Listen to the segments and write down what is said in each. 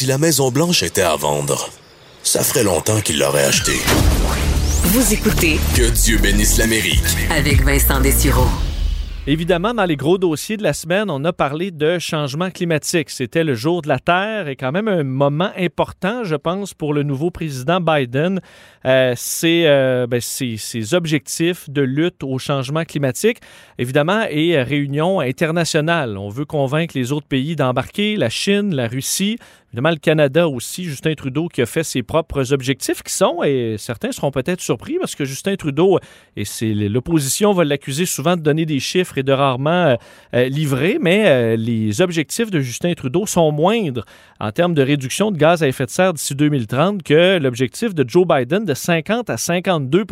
Si la Maison Blanche était à vendre, ça ferait longtemps qu'il l'aurait achetée. Vous écoutez Que Dieu bénisse l'Amérique. avec Vincent Dessureau. Évidemment, dans les gros dossiers de la semaine, on a parlé de changement climatique. C'était le jour de la Terre et quand même un moment important, je pense, pour le nouveau président Biden. Euh, c'est euh, ben, ses, ses objectifs de lutte au changement climatique, évidemment, et réunion internationale. On veut convaincre les autres pays d'embarquer, la Chine, la Russie, évidemment le Canada aussi. Justin Trudeau qui a fait ses propres objectifs qui sont, et certains seront peut-être surpris parce que Justin Trudeau, et c'est l'opposition va l'accuser souvent de donner des chiffres et de rarement euh, euh, livrer, mais euh, les objectifs de Justin Trudeau sont moindres en termes de réduction de gaz à effet de serre d'ici 2030 que l'objectif de Joe Biden de 50 à 52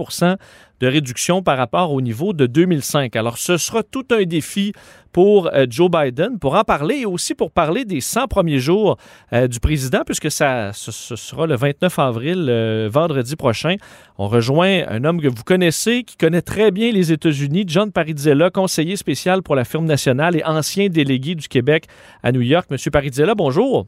de réduction par rapport au niveau de 2005. Alors, ce sera tout un défi pour euh, Joe Biden pour en parler et aussi pour parler des 100 premiers jours euh, du président, puisque ça, ce, sera le 29 avril, euh, vendredi prochain. On rejoint un homme que vous connaissez, qui connaît très bien les États-Unis, John Parizzella, conseiller spécial pour la firme nationale et ancien délégué du Québec à New York. Monsieur Parizzella, bonjour.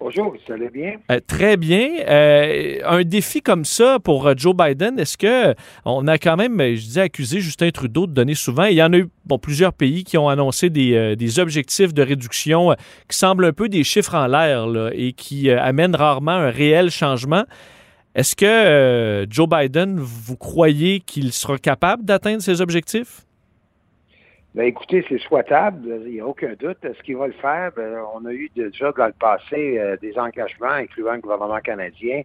Bonjour, ça allez bien? Euh, très bien. Euh, un défi comme ça pour euh, Joe Biden, est-ce que on a quand même, je dis, accusé Justin Trudeau de donner souvent, il y en a eu bon, plusieurs pays qui ont annoncé des, des objectifs de réduction qui semblent un peu des chiffres en l'air et qui amènent rarement un réel changement. Est-ce que Joe Biden, vous croyez qu'il sera capable d'atteindre ses objectifs? Ben, écoutez, c'est souhaitable, il n'y a aucun doute. Est-ce qu'il va le faire? Ben, on a eu déjà dans le passé euh, des engagements, incluant le gouvernement canadien,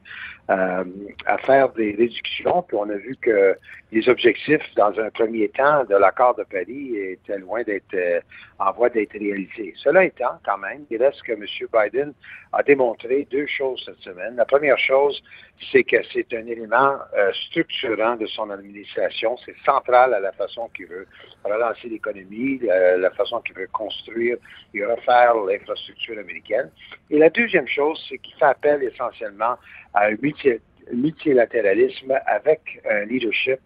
euh, à faire des réductions, puis on a vu que les objectifs, dans un premier temps, de l'accord de Paris étaient loin d'être euh, en voie d'être réalisés. Cela étant, quand même, il reste que M. Biden a démontré deux choses cette semaine. La première chose, c'est que c'est un élément structurant de son administration. C'est central à la façon qu'il veut relancer l'économie, la, façon qu'il veut construire et refaire l'infrastructure américaine. Et la deuxième chose, c'est qu'il fait appel essentiellement à un multi- multilatéralisme avec un leadership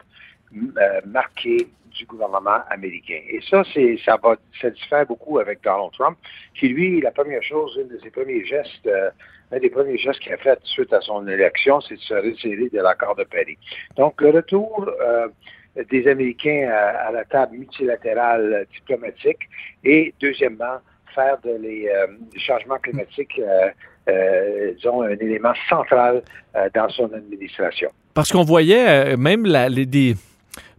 euh, marqué du gouvernement américain. Et ça, ça va ça diffère beaucoup avec Donald Trump, qui lui, la première chose, une de ses premiers gestes, euh, un des premiers gestes qu'il a fait suite à son élection, c'est de se retirer de l'accord de Paris. Donc, le retour euh, des Américains à, la table multilatérale diplomatique et, deuxièmement, faire de les euh, du changement climatique, euh, euh, disons, un élément central euh, dans son administration. Parce qu'on voyait euh, même la- les, des,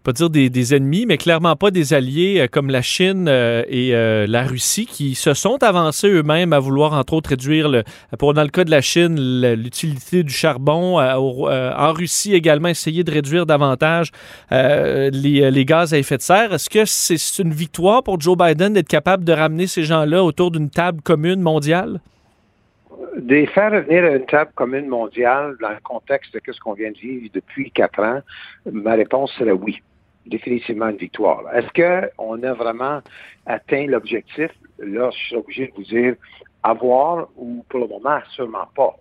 pas dire des, ennemis, mais clairement pas des alliés euh, comme la Chine euh, et euh, la Russie qui se sont avancés eux-mêmes à vouloir, entre autres, réduire, le, pour dans le cas de la Chine, l'utilité du charbon. en Russie également, essayer de réduire davantage les gaz à effet de serre. Est-ce que c'est une victoire pour Joe Biden d'être capable de ramener ces gens-là autour d'une table commune mondiale? De faire revenir une table commune mondiale dans le contexte de ce qu'on vient de vivre depuis quatre ans, ma réponse serait oui. Définitivement une victoire. Est-ce qu'on a vraiment atteint l'objectif? Là, je suis obligé de vous dire avoir ou pour le moment, sûrement pas.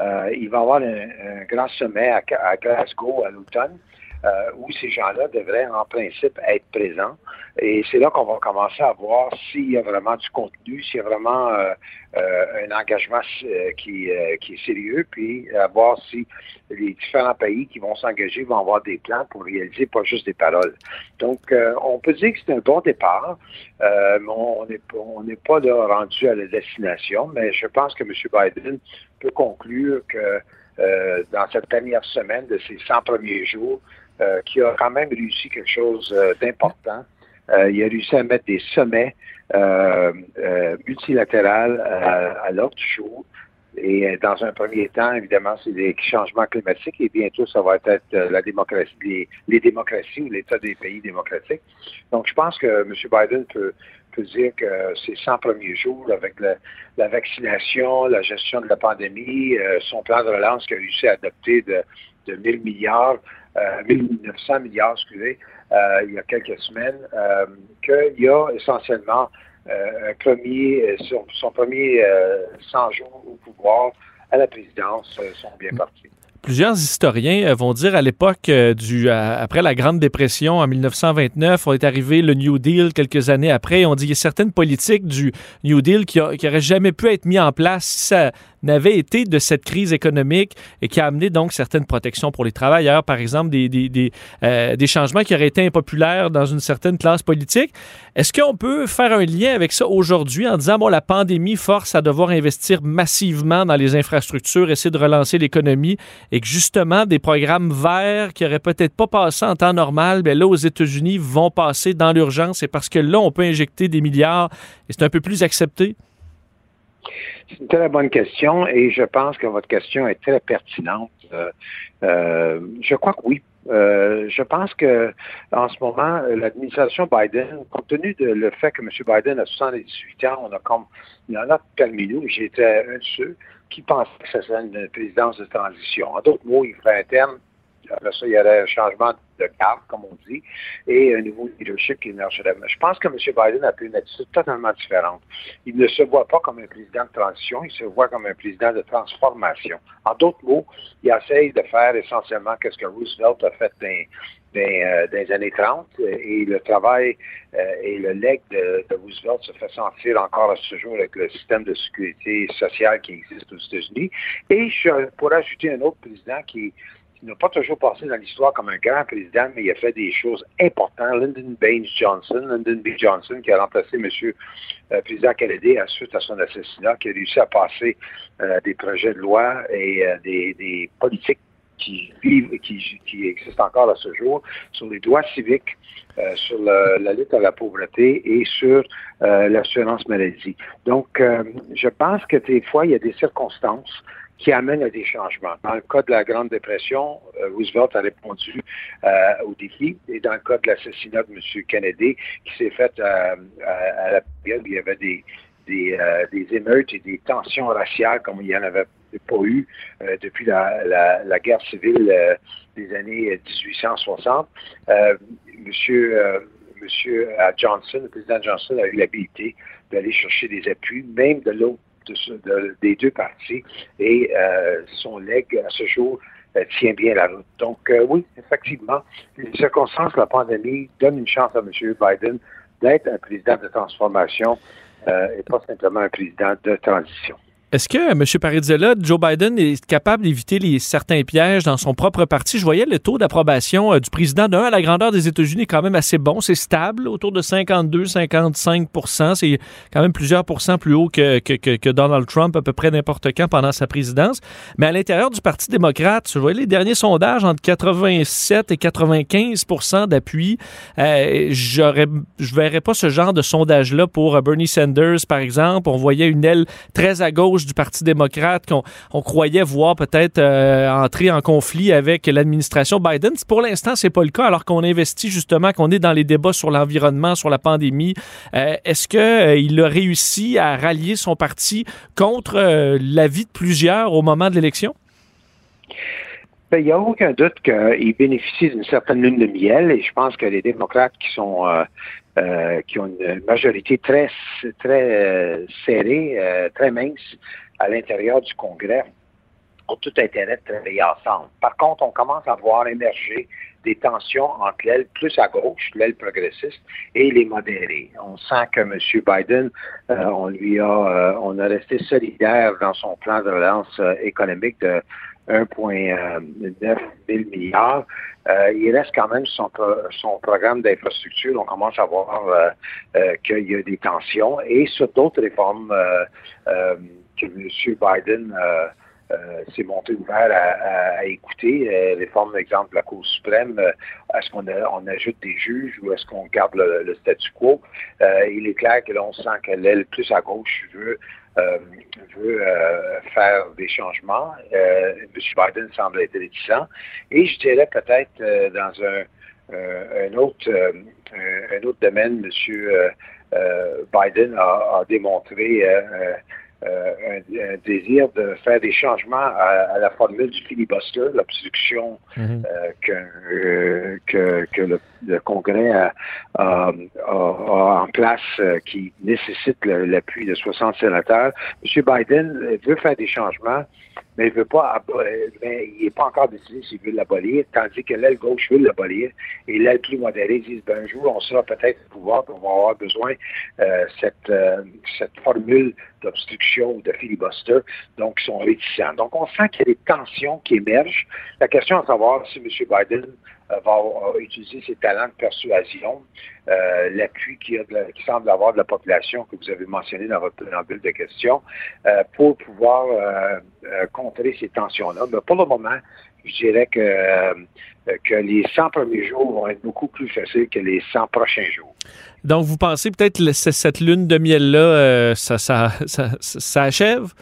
Euh, il va y avoir un, grand sommet à Glasgow à l'automne. Euh, où ces gens-là devraient en principe être présents. Et c'est là qu'on va commencer à voir s'il y a vraiment du contenu, s'il y a vraiment euh, euh, un engagement euh, qui, euh, qui est sérieux, puis à voir si les différents pays qui vont s'engager vont avoir des plans pour réaliser pas juste des paroles. Donc, on peut dire que c'est un bon départ, mais on n'est pas, on n'est pas là rendu à la destination, mais je pense que M. Biden peut conclure que euh, dans cette dernière semaine de ses 100 premiers jours, euh, qui a quand même réussi quelque chose euh, d'important. Euh, il a réussi à mettre des sommets multilatérales à, à l'ordre du jour. Et dans un premier temps, évidemment, c'est des changements climatiques et bientôt, ça va être la démocratie, les, démocraties ou l'état des pays démocratiques. Donc, je pense que M. Biden peut, peut dire que ces 100 premiers jours, avec la, vaccination, la gestion de la pandémie, son plan de relance qu'il a réussi à adopter de, de 1000 milliards, 1900 milliards, excusez, il y a quelques semaines, qu'il y a essentiellement euh, euh, son, premier 100 euh, jours au pouvoir à la présidence sont bien partis. Plusieurs historiens vont dire à l'époque du après la Grande Dépression en 1929, on est arrivé le New Deal quelques années après. On dit qu'il y a certaines politiques du New Deal qui n'auraient jamais pu être mis en place si ça n'avait été de cette crise économique et qui a amené donc certaines protections pour les travailleurs, par exemple des, des, euh, des changements qui auraient été impopulaires dans une certaine classe politique. Est-ce qu'on peut faire un lien avec ça aujourd'hui en disant, bon, la pandémie force à devoir investir massivement dans les infrastructures, essayer de relancer l'économie et que justement des programmes verts qui auraient peut-être pas passé en temps normal, bien là, aux États-Unis, vont passer dans l'urgence et parce que là, on peut injecter des milliards et c'est un peu plus accepté? C'est une très bonne question et je pense que votre question est très pertinente. Euh, euh, je crois que oui. Euh, je pense que en ce moment, l'administration Biden, compte tenu de le fait que M. Biden a 78 ans, on a comme il y en a parmi nous, j'étais un de ceux qui pensaient que ce serait une présidence de transition. En d'autres mots, il ferait un terme après ça, il y aurait un changement de carte, comme on dit, et un nouveau leadership qui émergerait. Mais je pense que M. Biden a pris une attitude totalement différente. Il ne se voit pas comme un président de transition, il se voit comme un président de transformation. En d'autres mots, il essaye de faire essentiellement ce que Roosevelt a fait dans, euh, les années 30 et le travail euh, et le leg de, de, Roosevelt se fait sentir encore à ce jour avec le système de sécurité sociale qui existe aux États-Unis. Et je pourrais ajouter un autre président qui il n'a pas toujours passé dans l'histoire comme un grand président, mais il a fait des choses importantes. Lyndon Baines Johnson, Lyndon B. Johnson, qui a remplacé M. Euh, président Kennedy suite à son assassinat, qui a réussi à passer euh, des projets de loi et euh, des, politiques qui vivent, qui, qui existent encore à ce jour, sur les droits civiques, sur la lutte à la pauvreté et sur l'assurance maladie. Donc, je pense que des fois, il y a des circonstances qui amène à des changements. Dans le cas de la Grande Dépression, euh, Roosevelt a répondu euh, au défi. Et dans le cas de l'assassinat de M. Kennedy, qui s'est fait euh, à la période où il y avait des, émeutes et des tensions raciales comme il n'y en avait pas eu depuis la, guerre civile des années 1860. Monsieur, monsieur Johnson, le président Johnson, a eu l'habilité d'aller chercher des appuis, même de l'autre des deux parties et euh, son leg à ce jour euh, tient bien la route. Donc euh, oui, effectivement, les circonstances de la pandémie donnent une chance à M. Biden d'être un président de transformation et pas simplement un président de transition. Est-ce que, M. Parizella, Joe Biden est capable d'éviter les, certains pièges dans son propre parti? Je voyais le taux d'approbation euh, du président d'un à la grandeur des États-Unis quand même assez bon. C'est stable, autour de 52-55% C'est quand même plusieurs pourcents plus haut que, que, que, Donald Trump à peu près n'importe quand pendant sa présidence. Mais à l'intérieur du Parti démocrate, je voyais les derniers sondages entre 87 et 95 d'appui. Euh, j'aurais, je verrais pas ce genre de sondage-là pour euh, Bernie Sanders, par exemple. On voyait une aile très à gauche du Parti démocrate qu'on croyait voir peut-être euh, entrer en conflit avec l'administration Biden. Pour l'instant, c'est pas le cas, alors qu'on investit justement, qu'on est dans les débats sur l'environnement, sur la pandémie. Euh, est-ce qu'il euh, a réussi à rallier son parti contre l'avis de plusieurs au moment de l'élection? Ben, il n'y a aucun doute qu'il bénéficie d'une certaine lune de miel et je pense que les démocrates qui sont qui ont une majorité très, très euh, serrée, euh, très mince à l'intérieur du Congrès, ont tout intérêt de travailler ensemble. Par contre, on commence à voir émerger des tensions entre l'aile plus à gauche, l'aile progressiste, et les modérés. On sent que M. Biden, on lui a, on a resté solidaire dans son plan de relance économique de 1,9 milliards. Euh, il reste quand même son, son programme d'infrastructure. On commence à voir euh, euh, qu'il y a des tensions. Et sur d'autres réformes que M. Biden s'est monté ouvert à, écouter, réformes, par exemple, la Cour suprême, est-ce qu'on on ajoute des juges ou est-ce qu'on garde le, statu quo? il est clair que là, on sent que l'aile plus à gauche veut veut faire des changements. M. Biden semble être réticent. Et je dirais peut-être dans un autre domaine, M. Biden a, démontré un, désir de faire des changements à, la formule du filibuster, l'obstruction mhm. que, que, le, Congrès a, en place qui nécessite l'appui de 60 sénateurs. M. Biden veut faire des changements mais il veut pas mais il n'est pas encore décidé s'il veut l'abolir, tandis que l'aile gauche veut l'abolir, et l'aile plus modérée dit ben, un jour, on sera peut-être au pouvoir, on va avoir besoin euh, cette, euh, cette formule d'obstruction ou de filibuster, donc ils sont réticents. Donc on sent qu'il y a des tensions qui émergent. La question à savoir si M. Biden euh, va utiliser ses talents de persuasion, euh, l'appui qui, semble avoir de la population que vous avez mentionné dans votre préambule de questions, euh, pour pouvoir contrer ces tensions-là. Mais pour le moment, je dirais que, que les 100 premiers jours vont être beaucoup plus faciles que les 100 prochains jours. Donc, vous pensez peut-être que cette lune de miel-là, ça, ça, ça achève?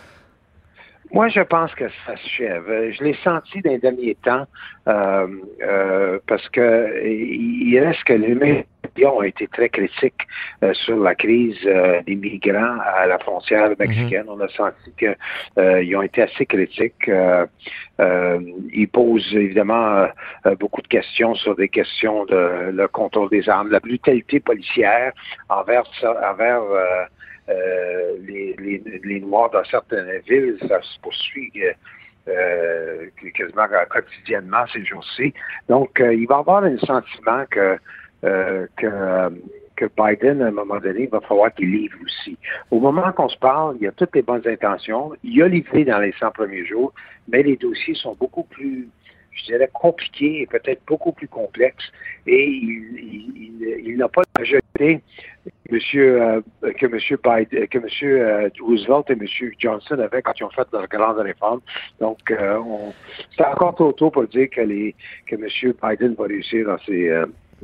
Moi, je pense que ça s'achève. Je l'ai senti dans les derniers temps euh, euh, parce que il reste que les médias ont été très critiques euh, sur la crise des migrants à la frontière mhm. mexicaine. On a senti qu'ils ont été assez critiques. ils posent évidemment beaucoup de questions sur des questions de le contrôle des armes, la brutalité policière envers envers euh, les, les, les, Noirs dans certaines villes, ça se poursuit euh, euh quasiment quotidiennement ces jours-ci. Donc, euh, il va y avoir un sentiment que, que, que Biden, à un moment donné, va falloir qu'il livre aussi. Au moment qu'on se parle, il y a toutes les bonnes intentions. Il a livré dans les 100 premiers jours, mais les dossiers sont beaucoup plus je dirais, compliqués et peut-être beaucoup plus complexes. Et il, n'a pas jeté monsieur, euh, que M. Biden, que monsieur euh, Roosevelt et M. Johnson avaient quand ils ont fait leur grande réforme. Donc, euh, c'est encore trop tôt pour dire que, les, que M. Biden va réussir dans ses,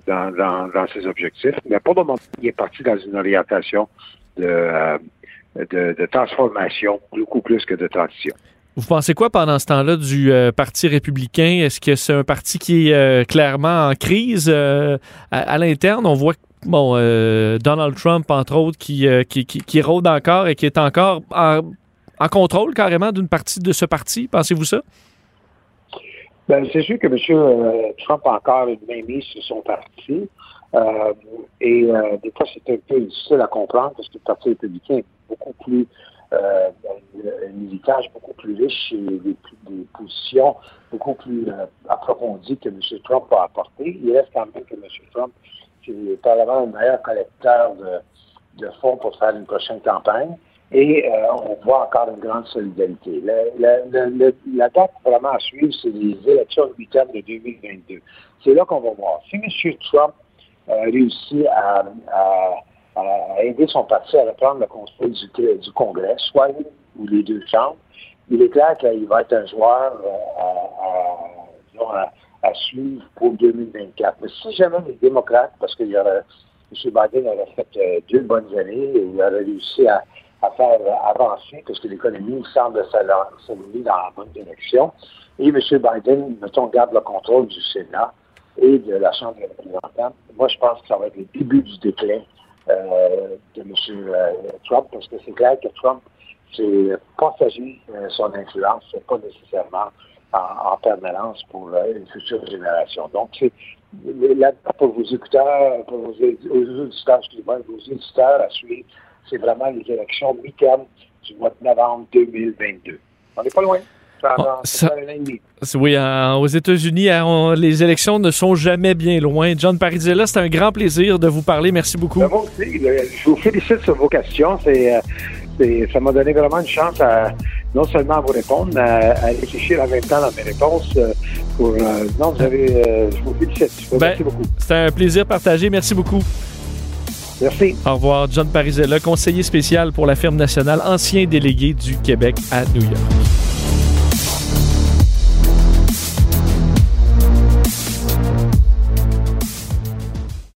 dans, ses objectifs. Mais pour le moment, il est parti dans une orientation de, de transformation beaucoup plus que de transition. Vous pensez quoi pendant ce temps-là du Parti républicain? Est-ce que c'est un parti qui est clairement en crise à, l'interne? On voit bon, euh, Donald Trump, entre autres, euh, qui, qui, rôde encore et qui est encore en, contrôle carrément d'une partie de ce parti. Pensez-vous ça? Ben, c'est sûr que M. Euh, Trump a encore une mainmise sur son parti. et des fois, c'est un peu difficile à comprendre parce que le Parti républicain est beaucoup plus euh, un militage beaucoup plus riche et des, positions beaucoup plus approfondies que M. Trump a apporté. Il reste quand même que M. Trump est probablement le meilleur collecteur de, fonds pour faire une prochaine campagne. Et euh, on voit encore une grande solidarité. la date vraiment à suivre, c'est les élections 8 de 2022. C'est là qu'on va voir. Si M. Trump euh, réussit à, aider son parti à reprendre le contrôle du, Congrès, soit une ou les deux chambres, il est clair qu'il va être un joueur euh, à suivre pour 2024. Mais si jamais les démocrates, parce aurait, M. Biden aurait fait deux bonnes années et il aurait réussi à, faire avancer, parce que l'économie semble s'aligner dans la bonne direction, et M. Biden, mettons, garde le contrôle du Sénat et de la Chambre des représentants, moi, je pense que ça va être le début du déclin euh, de M. Euh, Trump, parce que c'est clair que Trump, c'est passager son influence, c'est pas nécessairement en, permanence pour une future génération. Donc, c'est là pour vos écouteurs, pour vos, auditeurs, vos éditeurs à suivre, c'est vraiment les élections mi-terme du mois de novembre 2022. On n'est pas loin. Ça, oui, aux États-Unis, hein, les élections ne sont jamais bien loin. John Parizella, c'est un grand plaisir de vous parler. Merci beaucoup. Ben, moi aussi, je vous félicite sur vos questions. C'est euh, ça m'a donné vraiment une chance à non seulement à vous répondre, mais à, réfléchir en même temps dans mes réponses. Euh, pour, euh, non, vous avez, je vous félicite. Ben, merci beaucoup. C'est un plaisir partagé. Merci beaucoup. Au revoir, John Parizella, conseiller spécial pour la firme nationale, ancien délégué du Québec à New York.